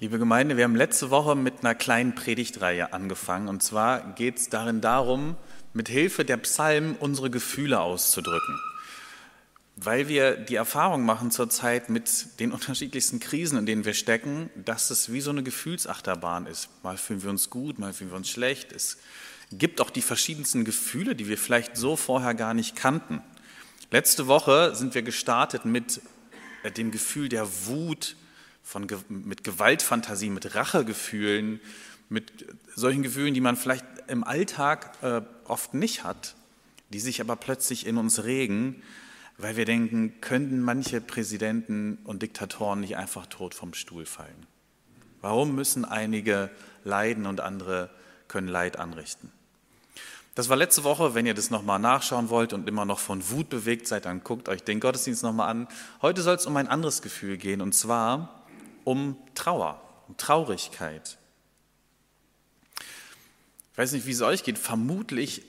Liebe Gemeinde, wir haben letzte Woche mit einer kleinen Predigtreihe angefangen. Und zwar geht es darin darum, mit Hilfe der Psalmen unsere Gefühle auszudrücken. Weil wir die Erfahrung machen zurzeit mit den unterschiedlichsten Krisen, in denen wir stecken, dass es wie so eine Gefühlsachterbahn ist. Mal fühlen wir uns gut, mal fühlen wir uns schlecht. Es gibt auch die verschiedensten Gefühle, die wir vielleicht so vorher gar nicht kannten. Letzte Woche sind wir gestartet mit dem Gefühl der Wut, von, mit Gewaltfantasie, mit Rachegefühlen, mit solchen Gefühlen, die man vielleicht im Alltag äh, oft nicht hat, die sich aber plötzlich in uns regen, weil wir denken, könnten manche Präsidenten und Diktatoren nicht einfach tot vom Stuhl fallen? Warum müssen einige leiden und andere können Leid anrichten? Das war letzte Woche. Wenn ihr das nochmal nachschauen wollt und immer noch von Wut bewegt seid, dann guckt euch den Gottesdienst nochmal an. Heute soll es um ein anderes Gefühl gehen, und zwar um Trauer, um Traurigkeit. Ich weiß nicht, wie es euch geht. Vermutlich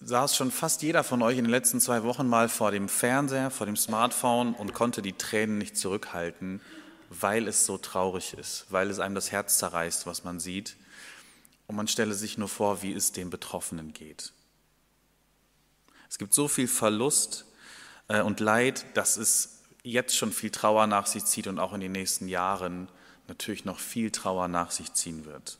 saß schon fast jeder von euch in den letzten zwei Wochen mal vor dem Fernseher, vor dem Smartphone und konnte die Tränen nicht zurückhalten, weil es so traurig ist, weil es einem das Herz zerreißt, was man sieht. Und man stelle sich nur vor, wie es den Betroffenen geht. Es gibt so viel Verlust äh, und Leid, dass es jetzt schon viel Trauer nach sich zieht und auch in den nächsten Jahren natürlich noch viel Trauer nach sich ziehen wird.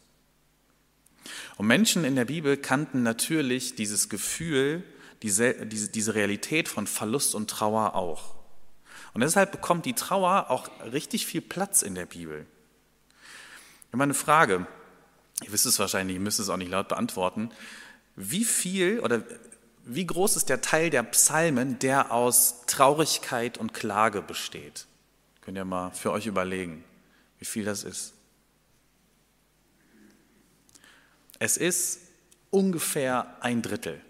Und Menschen in der Bibel kannten natürlich dieses Gefühl, diese, diese, Realität von Verlust und Trauer auch. Und deshalb bekommt die Trauer auch richtig viel Platz in der Bibel. Habe eine Frage, ihr wisst es wahrscheinlich, ihr müsst es auch nicht laut beantworten. Wie viel oder wie groß ist der Teil der Psalmen, der aus Traurigkeit und Klage besteht? Könnt ihr mal für euch überlegen, wie viel das ist. Es ist ungefähr ein Drittel.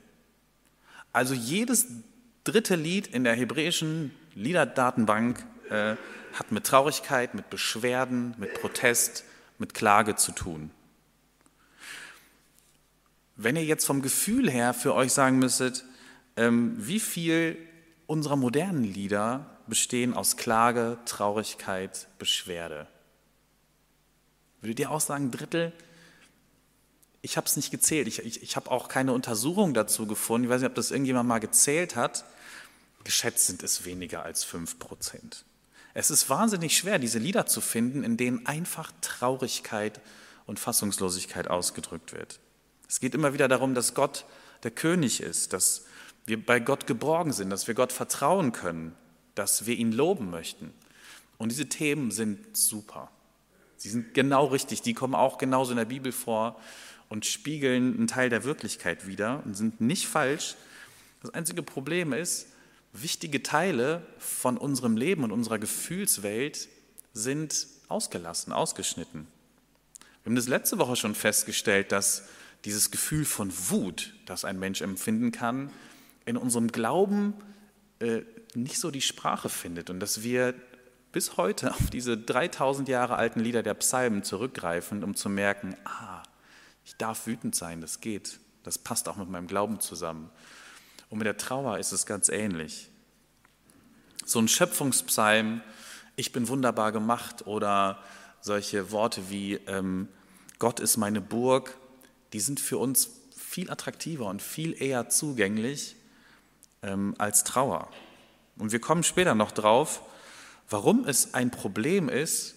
Also jedes dritte Lied in der hebräischen Liederdatenbank äh, hat mit Traurigkeit, mit Beschwerden, mit Protest, mit Klage zu tun. Wenn ihr jetzt vom Gefühl her für euch sagen müsstet, ähm, wie viel unserer modernen Lieder bestehen aus Klage, Traurigkeit, Beschwerde? Würdet ihr auch sagen, Drittel? Ich habe es nicht gezählt. Ich, ich, ich habe auch keine Untersuchung dazu gefunden. Ich weiß nicht, ob das irgendjemand mal gezählt hat. Geschätzt sind es weniger als fünf Prozent. Es ist wahnsinnig schwer, diese Lieder zu finden, in denen einfach Traurigkeit und Fassungslosigkeit ausgedrückt wird. Es geht immer wieder darum, dass Gott der König ist, dass wir bei Gott geborgen sind, dass wir Gott vertrauen können, dass wir ihn loben möchten. Und diese Themen sind super. Sie sind genau richtig, die kommen auch genauso in der Bibel vor und spiegeln einen Teil der Wirklichkeit wider und sind nicht falsch. Das einzige Problem ist, wichtige Teile von unserem Leben und unserer Gefühlswelt sind ausgelassen, ausgeschnitten. Wir haben das letzte Woche schon festgestellt, dass dieses Gefühl von Wut, das ein Mensch empfinden kann, in unserem Glauben äh, nicht so die Sprache findet und dass wir bis heute auf diese 3000 Jahre alten Lieder der Psalmen zurückgreifen, um zu merken, ah, ich darf wütend sein, das geht, das passt auch mit meinem Glauben zusammen. Und mit der Trauer ist es ganz ähnlich. So ein Schöpfungspsalm, ich bin wunderbar gemacht oder solche Worte wie ähm, Gott ist meine Burg, die sind für uns viel attraktiver und viel eher zugänglich ähm, als Trauer. Und wir kommen später noch drauf, warum es ein Problem ist,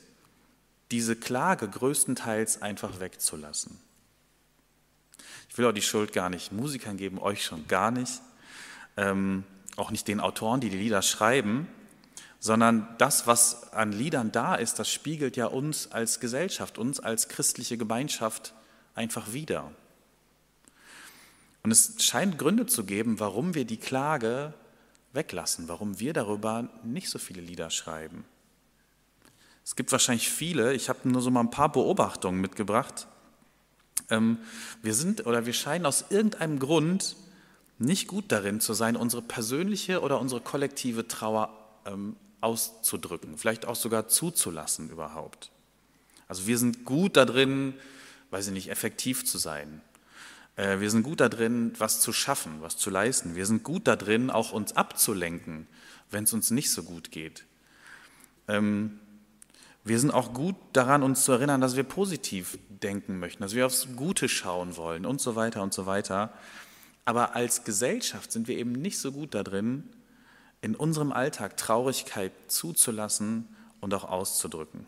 diese Klage größtenteils einfach wegzulassen. Ich will auch die Schuld gar nicht Musikern geben, euch schon gar nicht, ähm, auch nicht den Autoren, die die Lieder schreiben, sondern das, was an Liedern da ist, das spiegelt ja uns als Gesellschaft, uns als christliche Gemeinschaft einfach wieder. Und es scheint Gründe zu geben, warum wir die Klage weglassen, warum wir darüber nicht so viele Lieder schreiben. Es gibt wahrscheinlich viele, ich habe nur so mal ein paar Beobachtungen mitgebracht. Ähm, wir sind oder wir scheinen aus irgendeinem Grund nicht gut darin zu sein, unsere persönliche oder unsere kollektive Trauer ähm, auszudrücken, vielleicht auch sogar zuzulassen überhaupt. Also wir sind gut darin, weiß ich nicht, effektiv zu sein. Äh, wir sind gut darin, was zu schaffen, was zu leisten. Wir sind gut darin, auch uns abzulenken, wenn es uns nicht so gut geht. Ähm, Wir sind auch gut daran, uns zu erinnern, dass wir positiv denken möchten, dass wir aufs Gute schauen wollen und so weiter und so weiter. Aber als Gesellschaft sind wir eben nicht so gut darin, in unserem Alltag Traurigkeit zuzulassen und auch auszudrücken.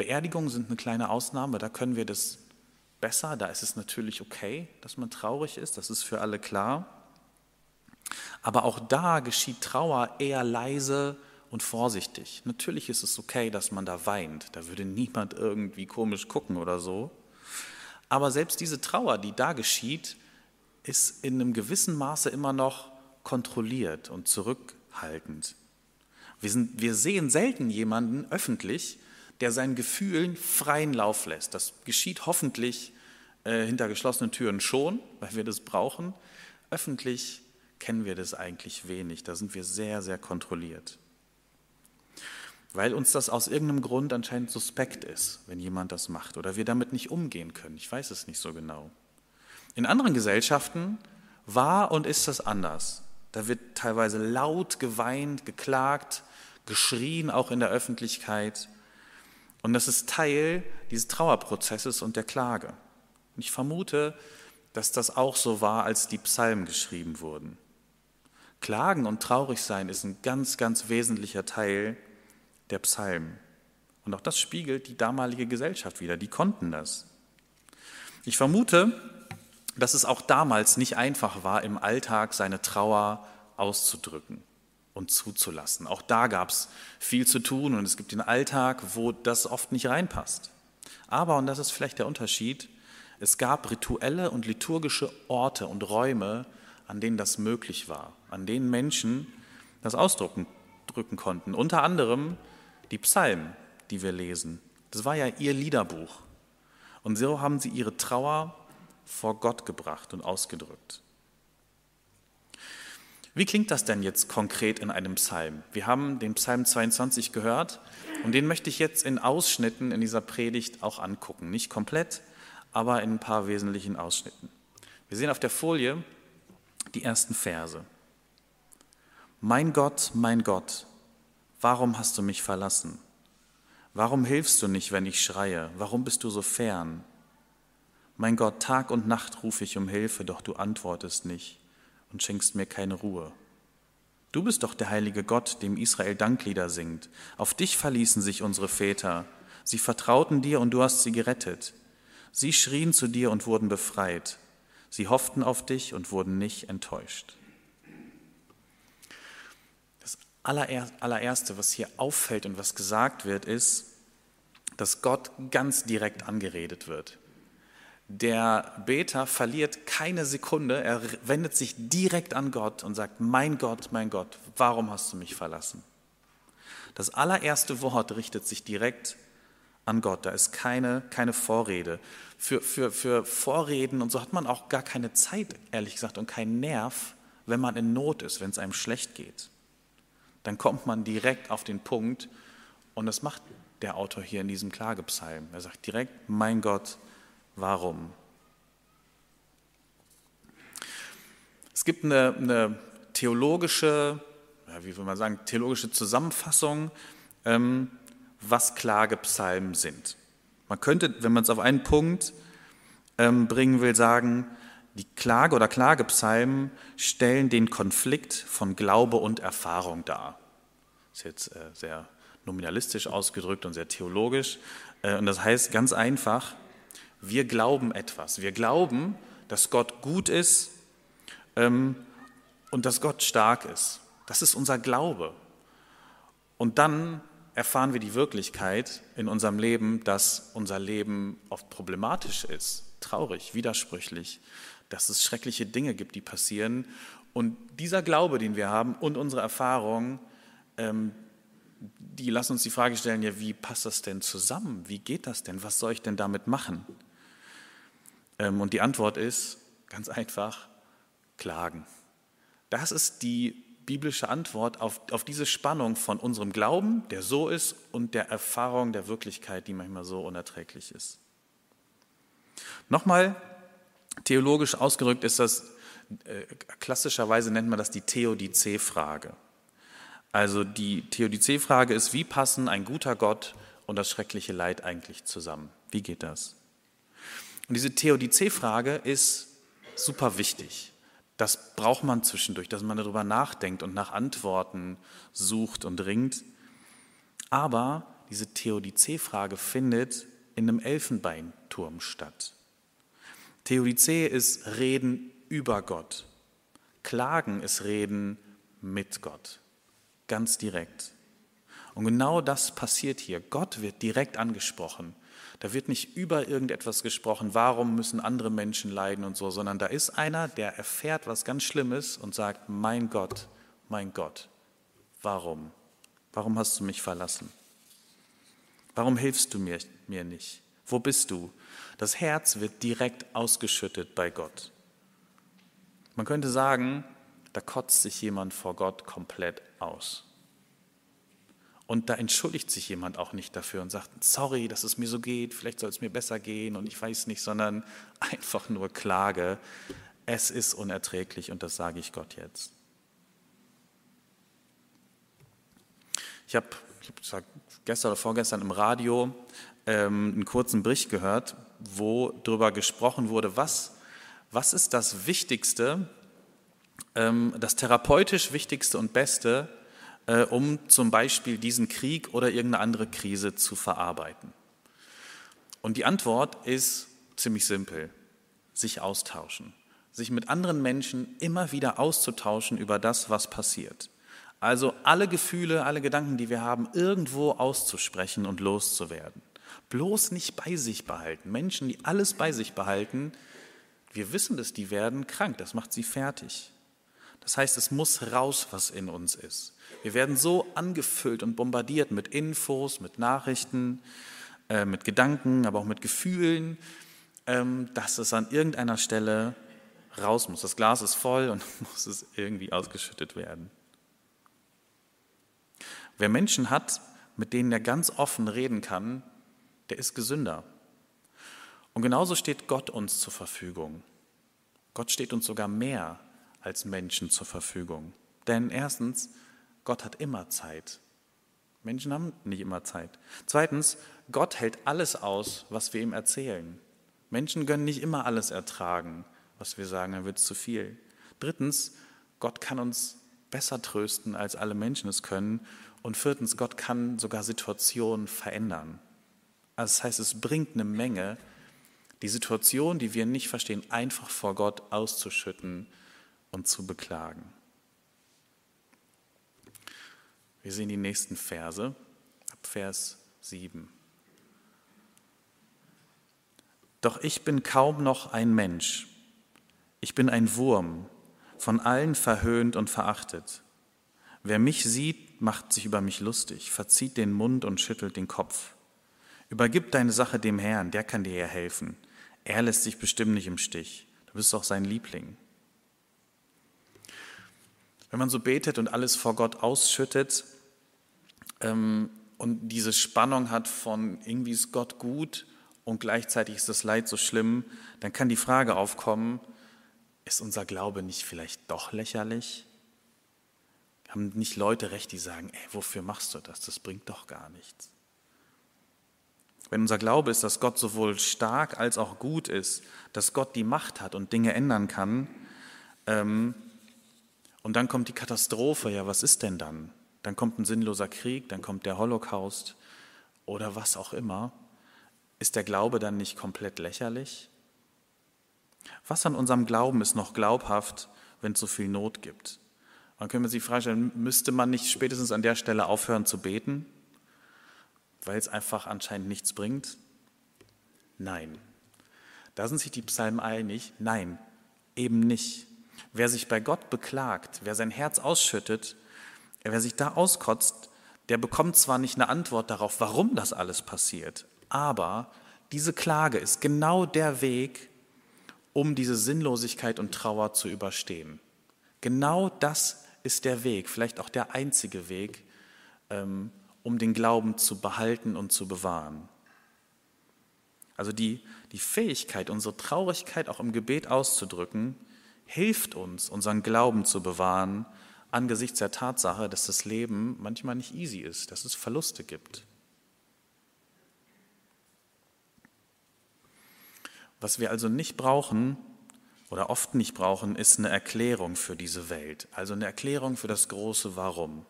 Beerdigungen sind eine kleine Ausnahme, da können wir das besser, da ist es natürlich okay, dass man traurig ist, das ist für alle klar. Aber auch da geschieht Trauer eher leise und vorsichtig. Natürlich ist es okay, dass man da weint, da würde niemand irgendwie komisch gucken oder so. Aber selbst diese Trauer, die da geschieht, ist in einem gewissen Maße immer noch kontrolliert und zurückhaltend. Wir, sind, wir sehen selten jemanden öffentlich, der seinen Gefühlen freien Lauf lässt. Das geschieht hoffentlich äh, hinter geschlossenen Türen schon, weil wir das brauchen. Öffentlich kennen wir das eigentlich wenig. Da sind wir sehr, sehr kontrolliert. Weil uns das aus irgendeinem Grund anscheinend suspekt ist, wenn jemand das macht oder wir damit nicht umgehen können. Ich weiß es nicht so genau. In anderen Gesellschaften war und ist das anders. Da wird teilweise laut geweint, geklagt, geschrien, auch in der Öffentlichkeit. Und das ist Teil dieses Trauerprozesses und der Klage. Und ich vermute, dass das auch so war, als die Psalmen geschrieben wurden. Klagen und traurig sein ist ein ganz, ganz wesentlicher Teil der Psalmen. Und auch das spiegelt die damalige Gesellschaft wieder. Die konnten das. Ich vermute, dass es auch damals nicht einfach war, im Alltag seine Trauer auszudrücken und zuzulassen. Auch da gab es viel zu tun und es gibt den Alltag, wo das oft nicht reinpasst. Aber, und das ist vielleicht der Unterschied, es gab rituelle und liturgische Orte und Räume, an denen das möglich war, an denen Menschen das ausdrücken drücken konnten. Unter anderem die Psalmen, die wir lesen. Das war ja ihr Liederbuch. Und so haben sie ihre Trauer vor Gott gebracht und ausgedrückt. Wie klingt das denn jetzt konkret in einem Psalm? Wir haben den Psalm 22 gehört und den möchte ich jetzt in Ausschnitten in dieser Predigt auch angucken. Nicht komplett, aber in ein paar wesentlichen Ausschnitten. Wir sehen auf der Folie die ersten Verse. Mein Gott, mein Gott, warum hast du mich verlassen? Warum hilfst du nicht, wenn ich schreie? Warum bist du so fern? Mein Gott, Tag und Nacht rufe ich um Hilfe, doch du antwortest nicht und schenkst mir keine Ruhe. Du bist doch der heilige Gott, dem Israel Danklieder singt. Auf dich verließen sich unsere Väter. Sie vertrauten dir und du hast sie gerettet. Sie schrien zu dir und wurden befreit. Sie hofften auf dich und wurden nicht enttäuscht. Das allererste, was hier auffällt und was gesagt wird, ist, dass Gott ganz direkt angeredet wird. Der Beter verliert keine Sekunde, er wendet sich direkt an Gott und sagt, mein Gott, mein Gott, warum hast du mich verlassen? Das allererste Wort richtet sich direkt an Gott, da ist keine, keine Vorrede. Für, für, für Vorreden und so hat man auch gar keine Zeit, ehrlich gesagt, und keinen Nerv, wenn man in Not ist, wenn es einem schlecht geht. Dann kommt man direkt auf den Punkt und das macht der Autor hier in diesem Klagepsalm. Er sagt direkt, mein Gott, Warum? Es gibt eine, eine theologische, ja, wie will man sagen, theologische Zusammenfassung, ähm, was Klagepsalmen sind. Man könnte, wenn man es auf einen Punkt ähm, bringen will, sagen, die Klage oder Klagepsalmen stellen den Konflikt von Glaube und Erfahrung dar. Das ist jetzt äh, sehr nominalistisch ausgedrückt und sehr theologisch. Äh, und das heißt ganz einfach, wir glauben etwas. Wir glauben, dass Gott gut ist ähm, und dass Gott stark ist. Das ist unser Glaube. Und dann erfahren wir die Wirklichkeit in unserem Leben, dass unser Leben oft problematisch ist, traurig, widersprüchlich, dass es schreckliche Dinge gibt, die passieren. Und dieser Glaube, den wir haben und unsere Erfahrung, ähm, die lassen uns die Frage stellen, ja, wie passt das denn zusammen? Wie geht das denn? Was soll ich denn damit machen? Ähm, und die Antwort ist ganz einfach, klagen. Das ist die biblische Antwort auf, auf diese Spannung von unserem Glauben, der so ist, und der Erfahrung der Wirklichkeit, die manchmal so unerträglich ist. Nochmal, theologisch ausgedrückt ist das, äh, klassischerweise nennt man das die Theodizee-Frage. Also die Theodizee-Frage ist, wie passen ein guter Gott und das schreckliche Leid eigentlich zusammen? Wie geht das? Und diese Theodizee-Frage ist super wichtig. Das braucht man zwischendurch, dass man darüber nachdenkt und nach Antworten sucht und ringt. Aber diese Theodizee-Frage findet in einem Elfenbeinturm statt. Theodizee ist Reden über Gott. Klagen ist Reden mit Gott. Ganz direkt. Und genau das passiert hier. Gott wird direkt angesprochen. Da wird nicht über irgendetwas gesprochen, warum müssen andere Menschen leiden und so, sondern da ist einer, der erfährt was ganz Schlimmes und sagt, mein Gott, mein Gott, warum? Warum hast du mich verlassen? Warum hilfst du mir, mir nicht? Wo bist du? Das Herz wird direkt ausgeschüttet bei Gott. Man könnte sagen, da kotzt sich jemand vor Gott komplett aus. Und da entschuldigt sich jemand auch nicht dafür und sagt, sorry, dass es mir so geht, vielleicht soll es mir besser gehen und ich weiß nicht, sondern einfach nur Klage. Es ist unerträglich und das sage ich Gott jetzt. Ich habe gestern oder vorgestern im Radio ähm, einen kurzen Bericht gehört, wo darüber gesprochen wurde, was, was ist das Wichtigste, ähm, das therapeutisch Wichtigste und Beste, um zum Beispiel diesen Krieg oder irgendeine andere Krise zu verarbeiten? Und die Antwort ist ziemlich simpel, sich austauschen, sich mit anderen Menschen immer wieder auszutauschen über das, was passiert. Also alle Gefühle, alle Gedanken, die wir haben, irgendwo auszusprechen und loszuwerden. Bloß nicht bei sich behalten. Menschen, die alles bei sich behalten, wir wissen dass die werden krank, das macht sie fertig. Das heißt, es muss raus, was in uns ist. Wir werden so angefüllt und bombardiert mit Infos, mit Nachrichten, äh, mit Gedanken, aber auch mit Gefühlen, ähm, dass es an irgendeiner Stelle raus muss. Das Glas ist voll und muss es irgendwie ausgeschüttet werden. Wer Menschen hat, mit denen er ganz offen reden kann, der ist gesünder. Und genauso steht Gott uns zur Verfügung. Gott steht uns sogar mehr als Menschen zur Verfügung. Denn erstens, Gott hat immer Zeit. Menschen haben nicht immer Zeit. Zweitens, Gott hält alles aus, was wir ihm erzählen. Menschen können nicht immer alles ertragen, was wir sagen, dann wird es zu viel. Drittens, Gott kann uns besser trösten, als alle Menschen es können. Und viertens, Gott kann sogar Situationen verändern. Also das heißt, es bringt eine Menge, die Situation, die wir nicht verstehen, einfach vor Gott auszuschütten und zu beklagen. Wir sehen die nächsten Verse, ab Vers 7. Doch ich bin kaum noch ein Mensch. Ich bin ein Wurm, von allen verhöhnt und verachtet. Wer mich sieht, macht sich über mich lustig, verzieht den Mund und schüttelt den Kopf. Übergib deine Sache dem Herrn, der kann dir ja helfen. Er lässt dich bestimmt nicht im Stich. Du bist doch sein Liebling. Wenn man so betet und alles vor Gott ausschüttet ähm, und diese Spannung hat von irgendwie ist Gott gut und gleichzeitig ist das Leid so schlimm, dann kann die Frage aufkommen, ist unser Glaube nicht vielleicht doch lächerlich? Haben nicht Leute recht, die sagen, ey, wofür machst du das? Das bringt doch gar nichts. Wenn unser Glaube ist, dass Gott sowohl stark als auch gut ist, dass Gott die Macht hat und Dinge ändern kann, ähm, und dann kommt die Katastrophe, ja, was ist denn dann? Dann kommt ein sinnloser Krieg, dann kommt der Holocaust oder was auch immer. Ist der Glaube dann nicht komplett lächerlich? Was an unserem Glauben ist noch glaubhaft, wenn es so viel Not gibt? Dann können wir sich fragen, müsste man nicht spätestens an der Stelle aufhören zu beten, weil es einfach anscheinend nichts bringt? Nein. Da sind sich die Psalmen einig. Nein, eben nicht. Wer sich bei Gott beklagt, wer sein Herz ausschüttet, wer sich da auskotzt, der bekommt zwar nicht eine Antwort darauf, warum das alles passiert, aber diese Klage ist genau der Weg, um diese Sinnlosigkeit und Trauer zu überstehen. Genau das ist der Weg, vielleicht auch der einzige Weg, ähm, um den Glauben zu behalten und zu bewahren. Also die, die Fähigkeit, unsere Traurigkeit auch im Gebet auszudrücken, hilft uns, unseren Glauben zu bewahren, angesichts der Tatsache, dass das Leben manchmal nicht easy ist, dass es Verluste gibt. Was wir also nicht brauchen oder oft nicht brauchen, ist eine Erklärung für diese Welt, also eine Erklärung für das große Warum.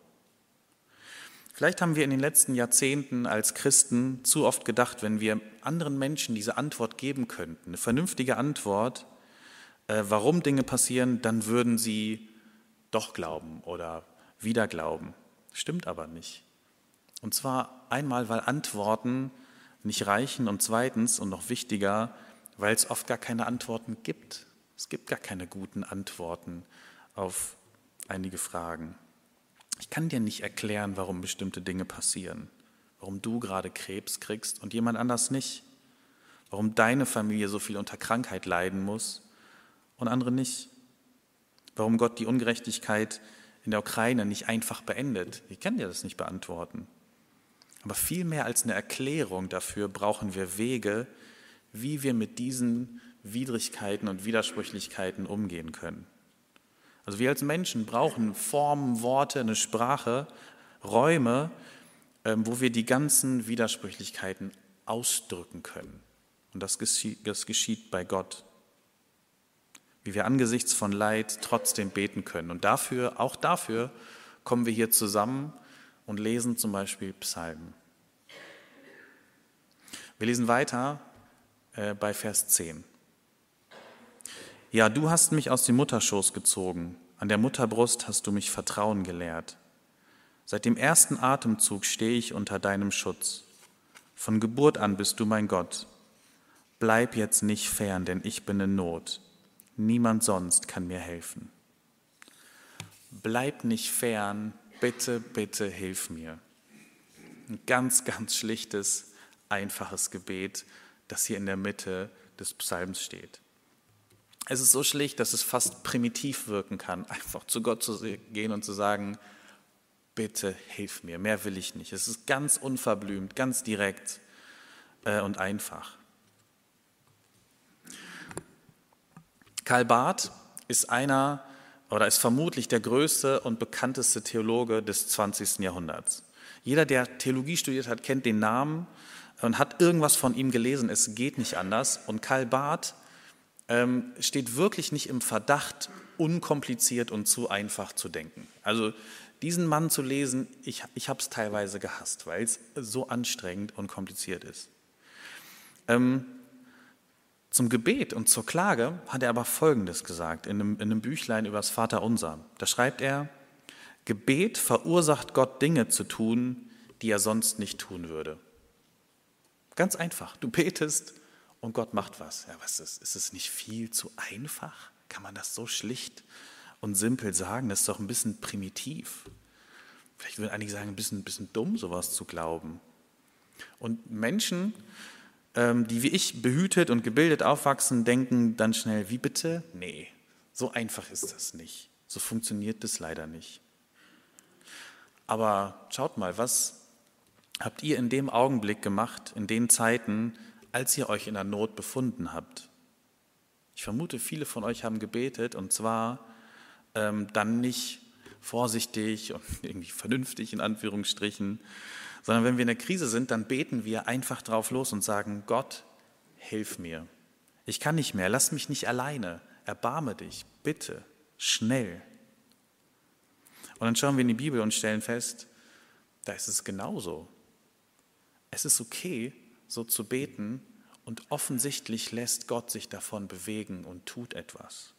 Vielleicht haben wir in den letzten Jahrzehnten als Christen zu oft gedacht, wenn wir anderen Menschen diese Antwort geben könnten, eine vernünftige Antwort, warum Dinge passieren, dann würden sie doch glauben oder wieder glauben. Stimmt aber nicht. Und zwar einmal, weil Antworten nicht reichen und zweitens und noch wichtiger, weil es oft gar keine Antworten gibt. Es gibt gar keine guten Antworten auf einige Fragen. Ich kann dir nicht erklären, warum bestimmte Dinge passieren, warum du gerade Krebs kriegst und jemand anders nicht, warum deine Familie so viel unter Krankheit leiden muss und andere nicht, warum Gott die Ungerechtigkeit in der Ukraine nicht einfach beendet. Ich kann dir das nicht beantworten. Aber viel mehr als eine Erklärung dafür brauchen wir Wege, wie wir mit diesen Widrigkeiten und Widersprüchlichkeiten umgehen können. Also wir als Menschen brauchen Formen, Worte, eine Sprache, Räume, ähm, wo wir die ganzen Widersprüchlichkeiten ausdrücken können. Und das geschieht, das geschieht bei Gott. Wie wir angesichts von Leid trotzdem beten können. Und dafür, auch dafür, kommen wir hier zusammen und lesen zum Beispiel Psalmen. Wir lesen weiter äh, bei Vers 10. Ja, du hast mich aus dem Mutterschoß gezogen, an der Mutterbrust hast du mich Vertrauen gelehrt. Seit dem ersten Atemzug stehe ich unter deinem Schutz. Von Geburt an bist du mein Gott. Bleib jetzt nicht fern, denn ich bin in Not. Niemand sonst kann mir helfen. Bleib nicht fern, bitte, bitte hilf mir. Ein ganz, ganz schlichtes, einfaches Gebet, das hier in der Mitte des Psalms steht. Es ist so schlicht, dass es fast primitiv wirken kann, einfach zu Gott zu gehen und zu sagen, bitte hilf mir, mehr will ich nicht. Es ist ganz unverblümt, ganz direkt äh, und einfach. Karl Barth ist einer oder ist vermutlich der größte und bekannteste Theologe des 20. Jahrhunderts. Jeder, der Theologie studiert hat, kennt den Namen und hat irgendwas von ihm gelesen. Es geht nicht anders. Und Karl Barth ähm, steht wirklich nicht im Verdacht, unkompliziert und zu einfach zu denken. Also diesen Mann zu lesen, ich, ich habe es teilweise gehasst, weil es so anstrengend und kompliziert ist. Ähm, zum Gebet und zur Klage hat er aber Folgendes gesagt in einem, in einem Büchlein über das Vaterunser. Da schreibt er, Gebet verursacht Gott Dinge zu tun, die er sonst nicht tun würde. Ganz einfach. Du betest und Gott macht was. Ja, was ist, ist es nicht viel zu einfach? Kann man das so schlicht und simpel sagen? Das ist doch ein bisschen primitiv. Vielleicht würden einige sagen, ein bisschen, ein bisschen dumm, sowas zu glauben. Und Menschen, die wie ich behütet und gebildet aufwachsen, denken dann schnell, wie bitte? Nee, so einfach ist das nicht. So funktioniert das leider nicht. Aber schaut mal, was habt ihr in dem Augenblick gemacht, in den Zeiten, als ihr euch in der Not befunden habt. Ich vermute, viele von euch haben gebetet und zwar ähm, dann nicht vorsichtig und irgendwie vernünftig in Anführungsstrichen, sondern wenn wir in der Krise sind, dann beten wir einfach drauf los und sagen, Gott, hilf mir. Ich kann nicht mehr, lass mich nicht alleine, erbarme dich, bitte, schnell. Und dann schauen wir in die Bibel und stellen fest, da ist es genauso. Es ist okay, so zu beten und offensichtlich lässt Gott sich davon bewegen und tut etwas.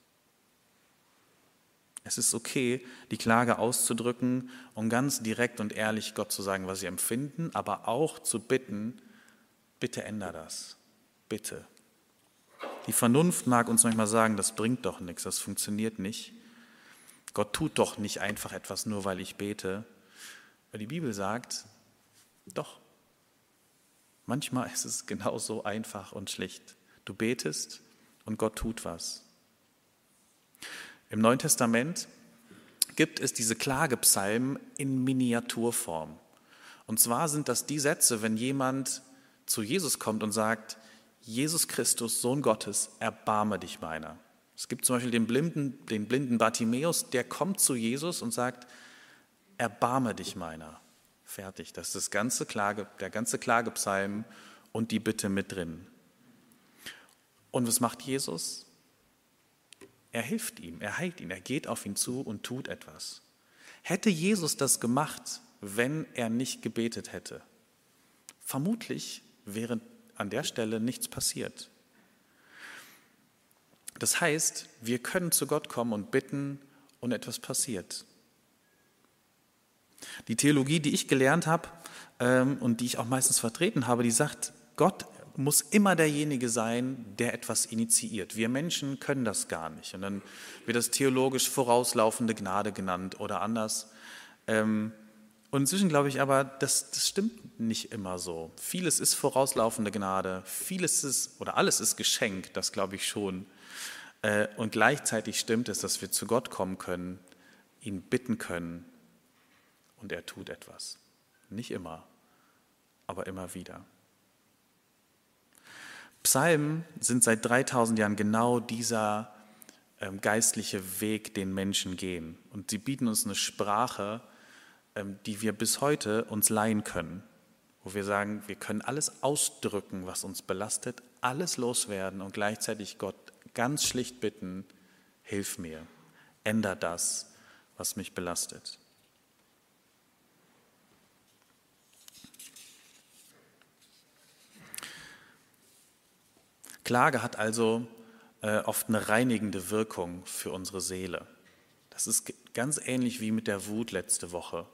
Es ist okay, die Klage auszudrücken und ganz direkt und ehrlich Gott zu sagen, was sie empfinden, aber auch zu bitten, bitte änder das, bitte. Die Vernunft mag uns manchmal sagen, das bringt doch nichts, das funktioniert nicht. Gott tut doch nicht einfach etwas nur, weil ich bete. Aber die Bibel sagt, doch, Manchmal ist es genauso einfach und schlicht. Du betest und Gott tut was. Im Neuen Testament gibt es diese Klagepsalmen in Miniaturform. Und zwar sind das die Sätze, wenn jemand zu Jesus kommt und sagt, Jesus Christus, Sohn Gottes, erbarme dich meiner. Es gibt zum Beispiel den blinden, den blinden Bartimäus, der kommt zu Jesus und sagt, erbarme dich meiner. Fertig. Das ist das ganze Klage, der ganze Klagepsalm und die Bitte mit drin. Und was macht Jesus? Er hilft ihm, er heilt ihn, er geht auf ihn zu und tut etwas. Hätte Jesus das gemacht, wenn er nicht gebetet hätte? Vermutlich wäre an der Stelle nichts passiert. Das heißt, wir können zu Gott kommen und bitten und etwas passiert. Die Theologie, die ich gelernt habe ähm, und die ich auch meistens vertreten habe, die sagt, Gott muss immer derjenige sein, der etwas initiiert. Wir Menschen können das gar nicht. Und dann wird das theologisch vorauslaufende Gnade genannt oder anders. Ähm, und inzwischen glaube ich aber, das, das stimmt nicht immer so. Vieles ist vorauslaufende Gnade, vieles ist oder alles ist Geschenk, das glaube ich schon. Äh, und gleichzeitig stimmt es, dass wir zu Gott kommen können, ihn bitten können und er tut etwas. Nicht immer, aber immer wieder. Psalmen sind seit 3000 Jahren genau dieser ähm, geistliche Weg, den Menschen gehen. Und sie bieten uns eine Sprache, ähm, die wir bis heute uns leihen können, wo wir sagen, wir können alles ausdrücken, was uns belastet, alles loswerden und gleichzeitig Gott ganz schlicht bitten, hilf mir, änder das, was mich belastet. Klage hat also äh, oft eine reinigende Wirkung für unsere Seele. Das ist ganz ähnlich wie mit der Wut letzte Woche.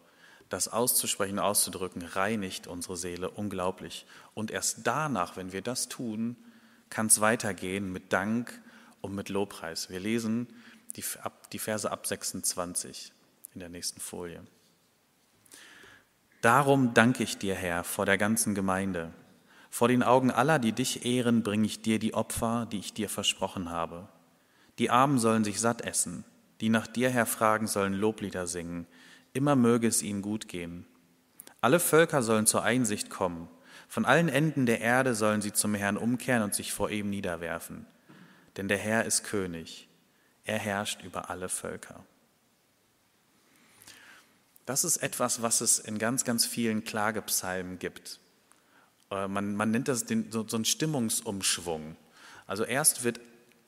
Das auszusprechen, auszudrücken, reinigt unsere Seele unglaublich. Und erst danach, wenn wir das tun, kann es weitergehen mit Dank und mit Lobpreis. Wir lesen die, die Verse ab 26 in der nächsten Folie. Darum danke ich dir, Herr, vor der ganzen Gemeinde vor den Augen aller, die dich ehren, bringe ich dir die Opfer, die ich dir versprochen habe. Die Armen sollen sich satt essen, die nach dir herfragen, sollen Loblieder singen. Immer möge es ihnen gut gehen. Alle Völker sollen zur Einsicht kommen. Von allen Enden der Erde sollen sie zum Herrn umkehren und sich vor ihm niederwerfen. Denn der Herr ist König. Er herrscht über alle Völker. Das ist etwas, was es in ganz, ganz vielen Klagepsalmen gibt. Äh, man, man nennt das den, so, so einen Stimmungsumschwung. Also erst wird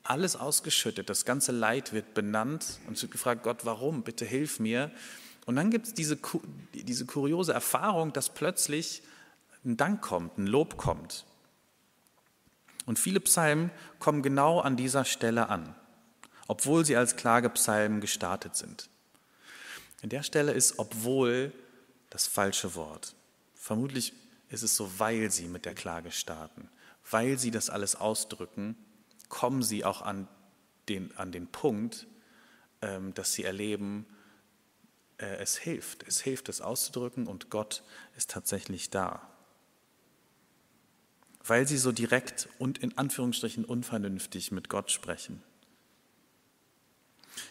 alles ausgeschüttet, das ganze Leid wird benannt und wird gefragt, Gott, warum? Bitte hilf mir. Und dann gibt es diese, diese kuriose Erfahrung, dass plötzlich ein Dank kommt, ein Lob kommt. Und viele Psalmen kommen genau an dieser Stelle an, obwohl sie als Klagepsalmen gestartet sind. An der Stelle ist obwohl das falsche Wort. Vermutlich ist es so, weil sie mit der Klage starten, weil sie das alles ausdrücken, kommen sie auch an den, an den Punkt, ähm, dass sie erleben, äh, es hilft. Es hilft, es auszudrücken und Gott ist tatsächlich da. Weil sie so direkt und in Anführungsstrichen unvernünftig mit Gott sprechen.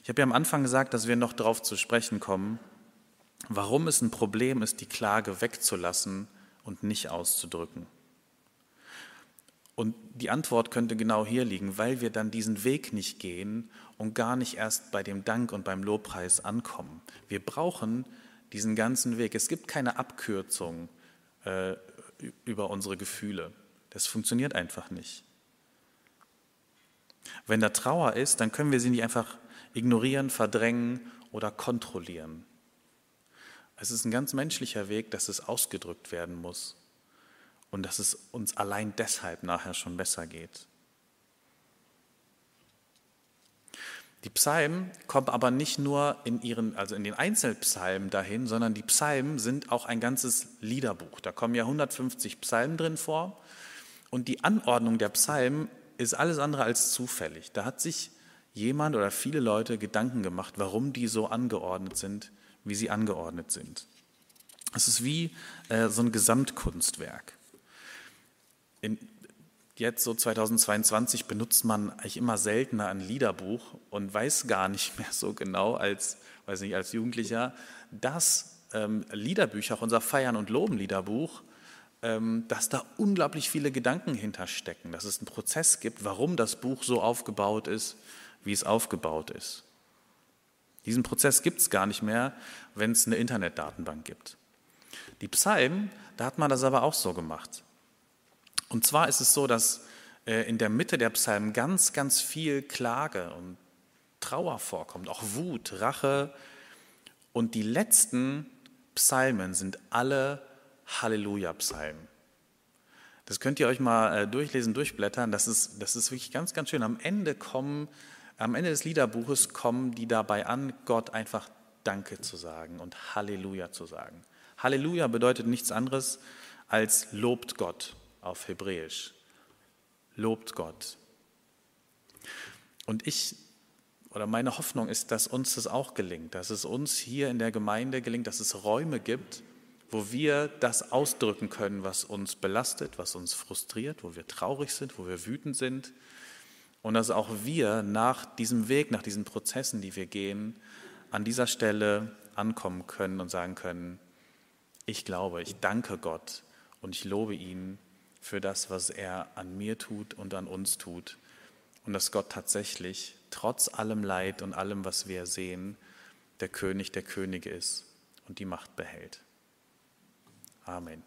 Ich habe ja am Anfang gesagt, dass wir noch darauf zu sprechen kommen, warum es ein Problem ist, die Klage wegzulassen und nicht auszudrücken? Und die Antwort könnte genau hier liegen, weil wir dann diesen Weg nicht gehen und gar nicht erst bei dem Dank und beim Lobpreis ankommen. Wir brauchen diesen ganzen Weg. Es gibt keine Abkürzung äh, über unsere Gefühle. Das funktioniert einfach nicht. Wenn da Trauer ist, dann können wir sie nicht einfach ignorieren, verdrängen oder kontrollieren. Es ist ein ganz menschlicher Weg, dass es ausgedrückt werden muss und dass es uns allein deshalb nachher schon besser geht. Die Psalmen kommen aber nicht nur in ihren, also in den Einzelpsalmen dahin, sondern die Psalmen sind auch ein ganzes Liederbuch. Da kommen ja 150 Psalmen drin vor und die Anordnung der Psalmen ist alles andere als zufällig. Da hat sich jemand oder viele Leute Gedanken gemacht, warum die so angeordnet sind, wie sie angeordnet sind. Es ist wie äh, so ein Gesamtkunstwerk. In, jetzt so 2022 benutzt man eigentlich immer seltener ein Liederbuch und weiß gar nicht mehr so genau als, weiß nicht, als Jugendlicher, dass ähm, Liederbücher, auch unser Feiern- und Loben-Liederbuch, ähm, dass da unglaublich viele Gedanken hinterstecken, dass es einen Prozess gibt, warum das Buch so aufgebaut ist, wie es aufgebaut ist. Diesen Prozess gibt es gar nicht mehr, wenn es eine Internetdatenbank gibt. Die Psalmen, da hat man das aber auch so gemacht. Und zwar ist es so, dass äh, in der Mitte der Psalmen ganz, ganz viel Klage und Trauer vorkommt, auch Wut, Rache. Und die letzten Psalmen sind alle Halleluja-Psalmen. Das könnt ihr euch mal äh, durchlesen, durchblättern. Das ist, das ist wirklich ganz, ganz schön. Am Ende kommen, am Ende des Liederbuches kommen die dabei an, Gott einfach Danke zu sagen und Halleluja zu sagen. Halleluja bedeutet nichts anderes als lobt Gott auf Hebräisch. Lobt Gott. Und ich oder meine Hoffnung ist, dass uns das auch gelingt, dass es uns hier in der Gemeinde gelingt, dass es Räume gibt, wo wir das ausdrücken können, was uns belastet, was uns frustriert, wo wir traurig sind, wo wir wütend sind. Und dass auch wir nach diesem Weg, nach diesen Prozessen, die wir gehen, an dieser Stelle ankommen können und sagen können, ich glaube, ich danke Gott und ich lobe ihn für das, was er an mir tut und an uns tut. Und dass Gott tatsächlich, trotz allem Leid und allem, was wir sehen, der König der Könige ist und die Macht behält. Amen.